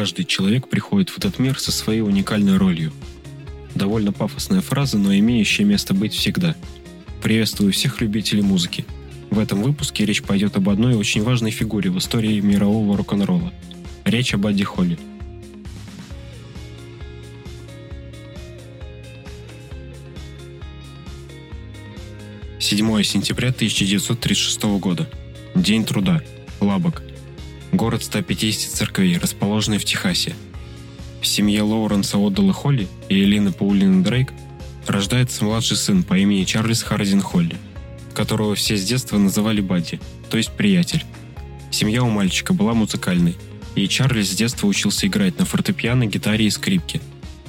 Каждый человек приходит в этот мир со своей уникальной ролью. Довольно пафосная фраза, но имеющая место быть всегда. Приветствую всех любителей музыки. В этом выпуске речь пойдет об одной очень важной фигуре в истории мирового рок-н-ролла. Речь об Адди Холли. Седьмое сентября 1936 года. День труда. Лабок. Город 150 церквей, расположенный в Техасе. В семье Лоуренса Отдала Холли и Элины Паулины Дрейк рождается младший сын по имени Чарльз Хардин Холли, которого все с детства называли Бадди, то есть приятель. Семья у мальчика была музыкальной, и Чарльз с детства учился играть на фортепиано, гитаре и скрипке.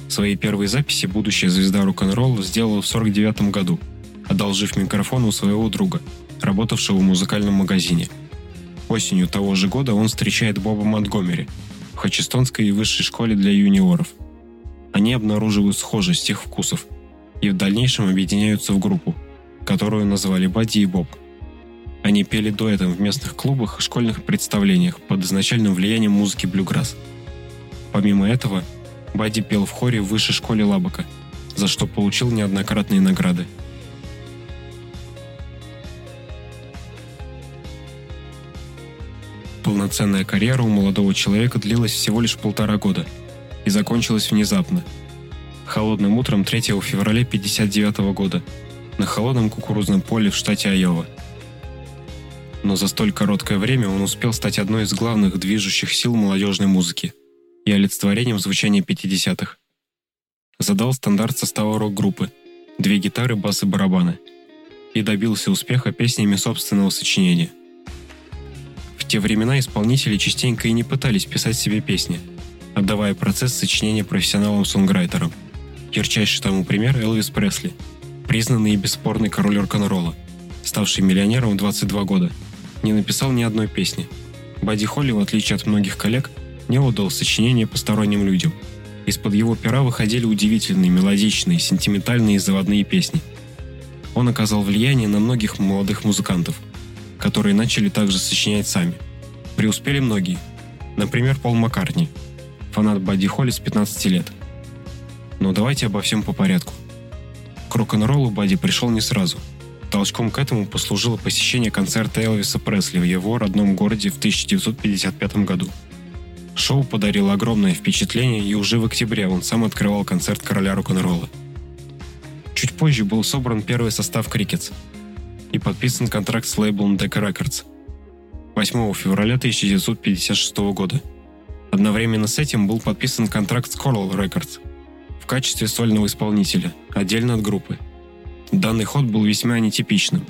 Свои первые записи будущая звезда рок-н-ролла сделала в 49 году, одолжив микрофон у своего друга, работавшего в музыкальном магазине – Осенью того же года он встречает Боба Монтгомери в Хачестонской высшей школе для юниоров. Они обнаруживают схожесть их вкусов и в дальнейшем объединяются в группу, которую назвали Бадди и Боб. Они пели дуэтом в местных клубах и школьных представлениях под изначальным влиянием музыки блюграсс. Помимо этого, Бадди пел в хоре в высшей школе Лабака, за что получил неоднократные награды – Полноценная карьера у молодого человека длилась всего лишь полтора года и закончилась внезапно. Холодным утром 3 февраля 1959 года на холодном кукурузном поле в штате Айова. Но за столь короткое время он успел стать одной из главных движущих сил молодежной музыки и олицетворением звучания 50-х. Задал стандарт состава рок-группы – две гитары, бас и барабаны – и добился успеха песнями собственного сочинения – те времена исполнители частенько и не пытались писать себе песни, отдавая процесс сочинения профессионалам-сонграйтерам. Ярчайший тому пример Элвис Пресли, признанный и бесспорный король рок-н-ролла, ставший миллионером в 22 года, не написал ни одной песни. Бадди Холли, в отличие от многих коллег, не отдал сочинения посторонним людям. Из-под его пера выходили удивительные, мелодичные, сентиментальные и заводные песни. Он оказал влияние на многих молодых музыкантов – которые начали также сочинять сами. Преуспели многие. Например, Пол Маккартни, фанат Бадди Холли с 15 лет. Но давайте обо всем по порядку. К рок-н-роллу Бадди пришел не сразу. Толчком к этому послужило посещение концерта Элвиса Пресли в его родном городе в 1955 году. Шоу подарило огромное впечатление, и уже в октябре он сам открывал концерт короля рок-н-ролла. Чуть позже был собран первый состав «Крикетс», и подписан контракт с лейблом Decca Records 8 февраля 1956 года. Одновременно с этим был подписан контракт с Coral Records в качестве сольного исполнителя, отдельно от группы. Данный ход был весьма нетипичным.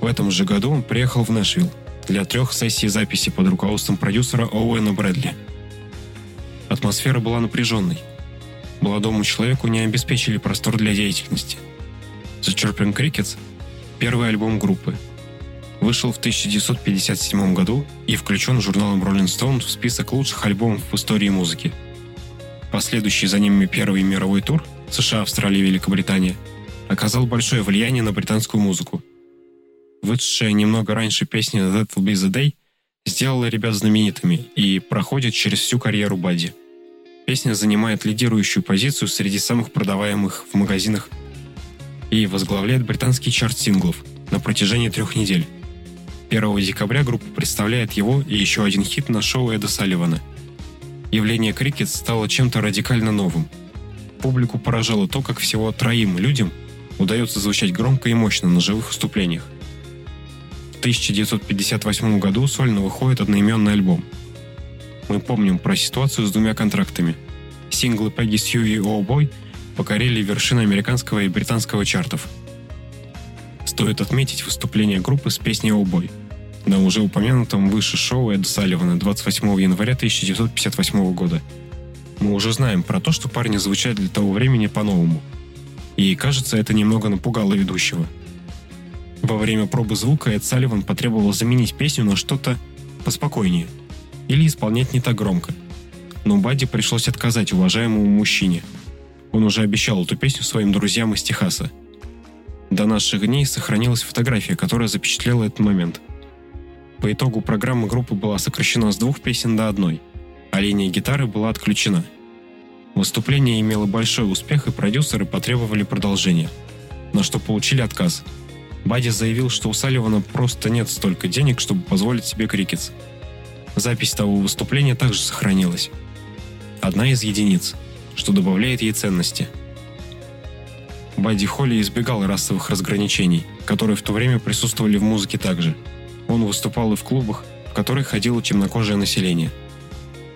В этом же году он приехал в Нэшвилл для трех сессий записи под руководством продюсера Оуэна Брэдли. Атмосфера была напряженной. Молодому человеку не обеспечили простор для деятельности. The Chirping Crickets первый альбом группы. Вышел в 1957 году и включен журналом Rolling Stone в список лучших альбомов в истории музыки. Последующий за ними первый мировой тур США, Австралия Великобритания оказал большое влияние на британскую музыку. Вышедшая немного раньше песня «That Will Be The Day» сделала ребят знаменитыми и проходит через всю карьеру Бадди. Песня занимает лидирующую позицию среди самых продаваемых в магазинах и возглавляет британский чарт синглов на протяжении трех недель. 1 декабря группа представляет его и еще один хит на шоу Эда Салливана. Явление Крикет стало чем-то радикально новым. Публику поражало то, как всего троим людям удается звучать громко и мощно на живых выступлениях. В 1958 году сольно выходит одноименный альбом. Мы помним про ситуацию с двумя контрактами. Синглы Peggy Sue и Oh Boy – покорили вершины американского и британского чартов. Стоит отметить выступление группы с песней «Обой» на уже упомянутом выше шоу Эда Салливана 28 января 1958 года. Мы уже знаем про то, что парни звучат для того времени по-новому. И, кажется, это немного напугало ведущего. Во время пробы звука Эд Салливан потребовал заменить песню на что-то поспокойнее или исполнять не так громко. Но Бадди пришлось отказать уважаемому мужчине – он уже обещал эту песню своим друзьям из Техаса. До наших дней сохранилась фотография, которая запечатлела этот момент. По итогу программа группы была сокращена с двух песен до одной, а линия гитары была отключена. Выступление имело большой успех, и продюсеры потребовали продолжения, на что получили отказ. Бадди заявил, что у Салливана просто нет столько денег, чтобы позволить себе крикетс. Запись того выступления также сохранилась. Одна из единиц, что добавляет ей ценности. Бадди Холли избегал расовых разграничений, которые в то время присутствовали в музыке также. Он выступал и в клубах, в которые ходило темнокожее население.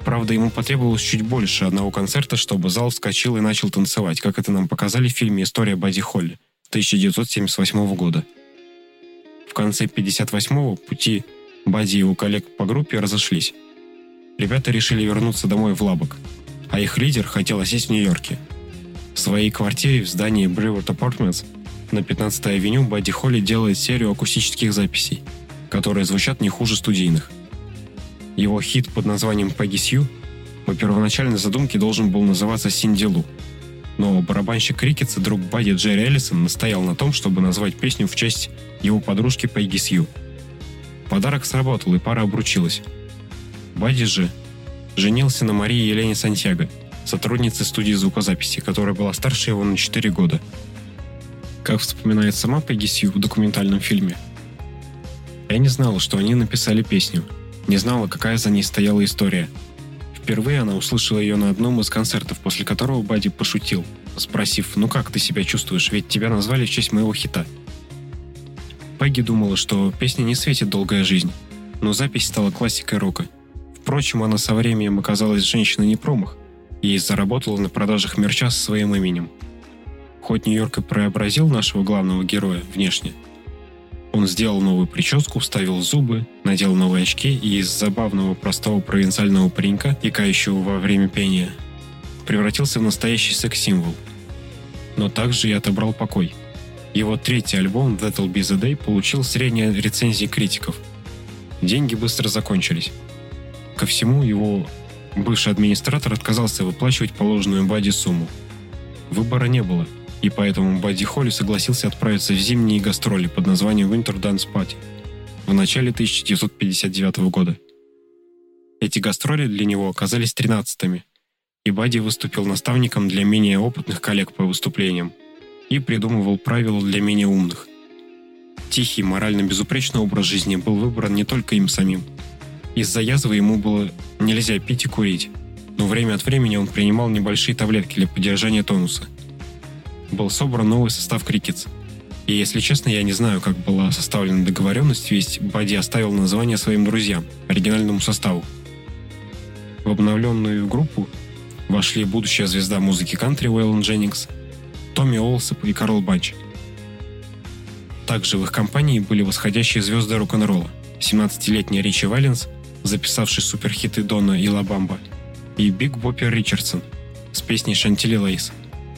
Правда, ему потребовалось чуть больше одного концерта, чтобы зал вскочил и начал танцевать, как это нам показали в фильме «История Бадди Холли» 1978 года. В конце 58-го пути Бадди и его коллег по группе разошлись. Ребята решили вернуться домой в Лабок, а их лидер хотел осесть в Нью-Йорке – в своей квартире в здании Brevard Apartments на 15-й авеню Бадди Холли делает серию акустических записей, которые звучат не хуже студийных. Его хит под названием «Пегги Сью» по первоначальной задумке должен был называться «Синди Лу», но барабанщик Крикетса, друг Бадди Джерри Эллисон, настоял на том, чтобы назвать песню в честь его подружки Пегги Сью. Подарок сработал, и пара обручилась. Бадди же женился на Марии Елене Сантьяго – сотрудницы студии звукозаписи, которая была старше его на 4 года. Как вспоминает сама Пегги Сью в документальном фильме, «Я не знала, что они написали песню, не знала, какая за ней стояла история. Впервые она услышала ее на одном из концертов, после которого Бадди пошутил, спросив, «Ну как ты себя чувствуешь, ведь тебя назвали в честь моего хита». Пегги думала, что песня не светит долгая жизнь, но запись стала классикой рока. Впрочем, она со временем оказалась женщиной не промах, и заработала на продажах мерча со своим именем. Хоть Нью-Йорк и преобразил нашего главного героя внешне, он сделал новую прическу, вставил зубы, надел новые очки и из забавного простого провинциального паренька, икающего во время пения, превратился в настоящий секс-символ. Но также и отобрал покой. Его третий альбом That'll Be The Day получил средние рецензии критиков. Деньги быстро закончились. Ко всему его Бывший администратор отказался выплачивать положенную Бади сумму. Выбора не было, и поэтому Бадди Холли согласился отправиться в зимние гастроли под названием Winter Dance Party в начале 1959 года. Эти гастроли для него оказались тринадцатыми, и Бадди выступил наставником для менее опытных коллег по выступлениям и придумывал правила для менее умных. Тихий, морально безупречный образ жизни был выбран не только им самим – из-за язвы ему было нельзя пить и курить, но время от времени он принимал небольшие таблетки для поддержания тонуса. Был собран новый состав крикетс. И если честно, я не знаю, как была составлена договоренность, ведь Бадди оставил название своим друзьям, оригинальному составу. В обновленную группу вошли будущая звезда музыки кантри Уэллон Дженнингс, Томми Олсоп и Карл Банч. Также в их компании были восходящие звезды рок-н-ролла, 17-летний Ричи Валенс – записавший суперхиты Donna и La Bamba, и Биг Боппер Ричардсон с песней Chantilly Lace,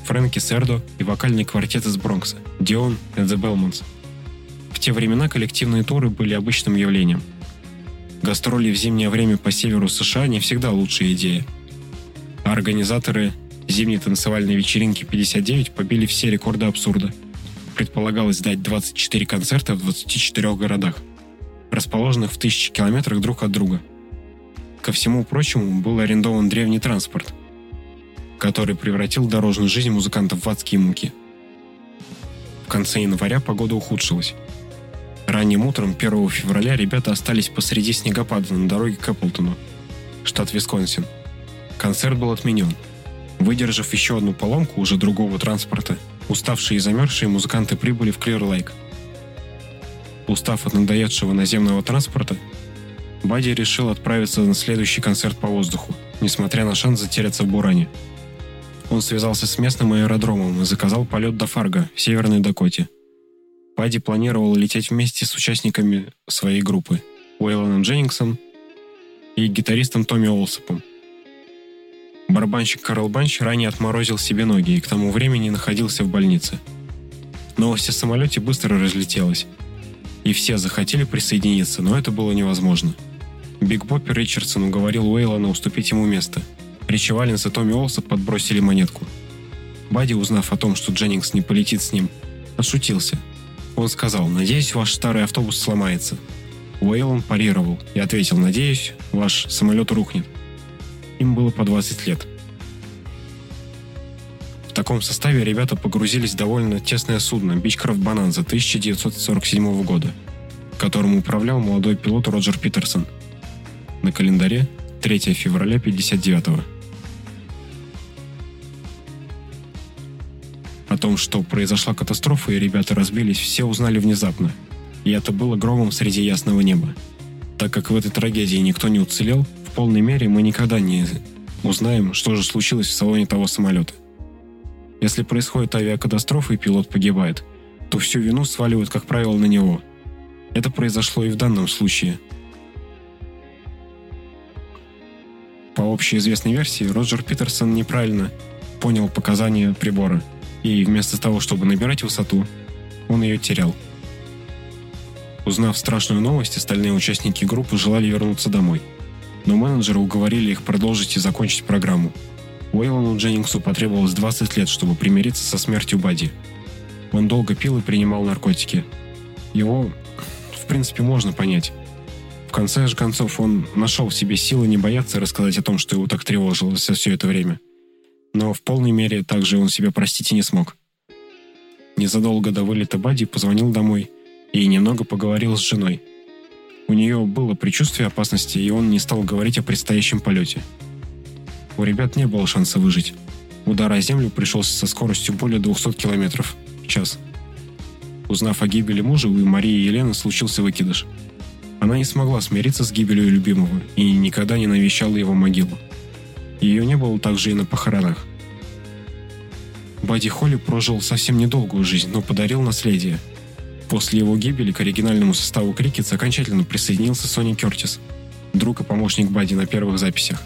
Фрэнки Сердо и вокальный квартет из Бронкса Дион и The Belmonts. В те времена коллективные туры были обычным явлением. Гастроли в зимнее время по северу США не всегда лучшая идея. А организаторы зимней танцевальной вечеринки 59 побили все рекорды абсурда. Предполагалось дать 24 концерта в 24 городах – расположенных в тысячи километрах друг от друга. Ко всему прочему, был арендован древний транспорт, который превратил дорожную жизнь музыкантов в адские муки. В конце января погода ухудшилась. Ранним утром 1 февраля ребята остались посреди снегопада на дороге к Эпплтону, штат Висконсин. Концерт был отменен. Выдержав еще одну поломку уже другого транспорта, уставшие и замерзшие музыканты прибыли в Клир-Лейк – Устав от надоедшего наземного транспорта, Бадди решил отправиться на следующий концерт по воздуху, несмотря на шанс затеряться в Буране. Он связался с местным аэродромом и заказал полет до Фарго в Северной Дакоте. Бадди планировал лететь вместе с участниками своей группы Уэйлоном Дженнингсом и гитаристом Томми Олсопом. Барабанщик Карл Банч ранее отморозил себе ноги и к тому времени находился в больнице. Новость о самолете быстро разлетелась – и все захотели присоединиться, но это было невозможно. Биг Боппер Ричардсон уговорил Уэйлона уступить ему место. Ричи Валенс и Томми Олса подбросили монетку. Бадди, узнав о том, что Дженнингс не полетит с ним, отшутился. Он сказал, «Надеюсь, ваш старый автобус сломается». Уэйлон парировал и ответил, «Надеюсь, ваш самолет рухнет». Им было по 20 лет. Таком составе ребята погрузились в довольно тесное судно «Бичкрафт Бананза» 1947 года, которым управлял молодой пилот Роджер Питерсон. На календаре 3 февраля 59 -го. О том, что произошла катастрофа и ребята разбились, все узнали внезапно. И это было громом среди ясного неба. Так как в этой трагедии никто не уцелел, в полной мере мы никогда не узнаем, что же случилось в салоне того самолета. Если происходит авиакатастрофа и пилот погибает, то всю вину сваливают, как правило, на него. Это произошло и в данном случае. По общеизвестной версии, Роджер Питерсон неправильно понял показания прибора, и вместо того, чтобы набирать высоту, он ее терял. Узнав страшную новость, остальные участники группы желали вернуться домой. Но менеджеры уговорили их продолжить и закончить программу. Уэйлону Дженнингсу потребовалось 20 лет, чтобы примириться со смертью Бадди. Он долго пил и принимал наркотики. Его, в принципе, можно понять. В конце же концов, он нашел в себе силы не бояться рассказать о том, что его так тревожило все это время. Но в полной мере также он себя простить и не смог. Незадолго до вылета Бадди позвонил домой и немного поговорил с женой. У нее было предчувствие опасности, и он не стал говорить о предстоящем полете. У ребят не было шанса выжить. Удар о землю пришелся со скоростью более 200 км в час. Узнав о гибели мужа, у Марии и Елены случился выкидыш. Она не смогла смириться с гибелью любимого и никогда не навещала его могилу. Ее не было также и на похоронах. Бадди Холли прожил совсем недолгую жизнь, но подарил наследие – После его гибели к оригинальному составу Крикетс окончательно присоединился Сони Кертис, друг и помощник Бадди на первых записях.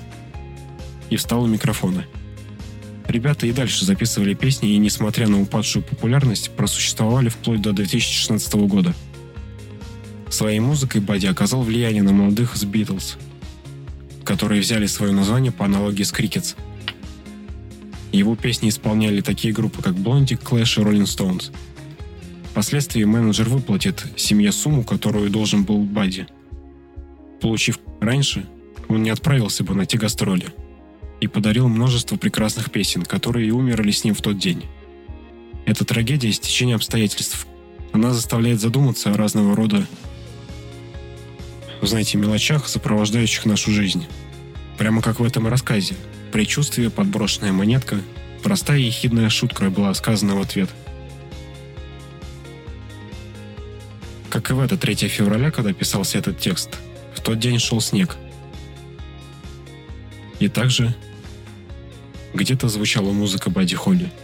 И встал у микрофона. Ребята и дальше записывали песни и, несмотря на упадшую популярность, просуществовали вплоть до 2016 года. Своей музыкой Бадди оказал влияние на молодых с Битлз, которые взяли свое название по аналогии с Крикетс. Его песни исполняли такие группы, как Блонди, Clash и Rolling Stones – Впоследствии менеджер выплатит семье сумму, которую должен был Бадди. Получив раньше, он не отправился бы на те гастроли и подарил множество прекрасных песен, которые и умерли с ним в тот день. Это трагедия стечения обстоятельств. Она заставляет задуматься о разного рода, знаете, мелочах, сопровождающих нашу жизнь. Прямо как в этом рассказе. Предчувствие, подброшенная монетка, простая и ехидная шутка была сказана в ответ – Как и в это 3 февраля, когда писался этот текст, в тот день шел снег. И также где-то звучала музыка Бадди Холли –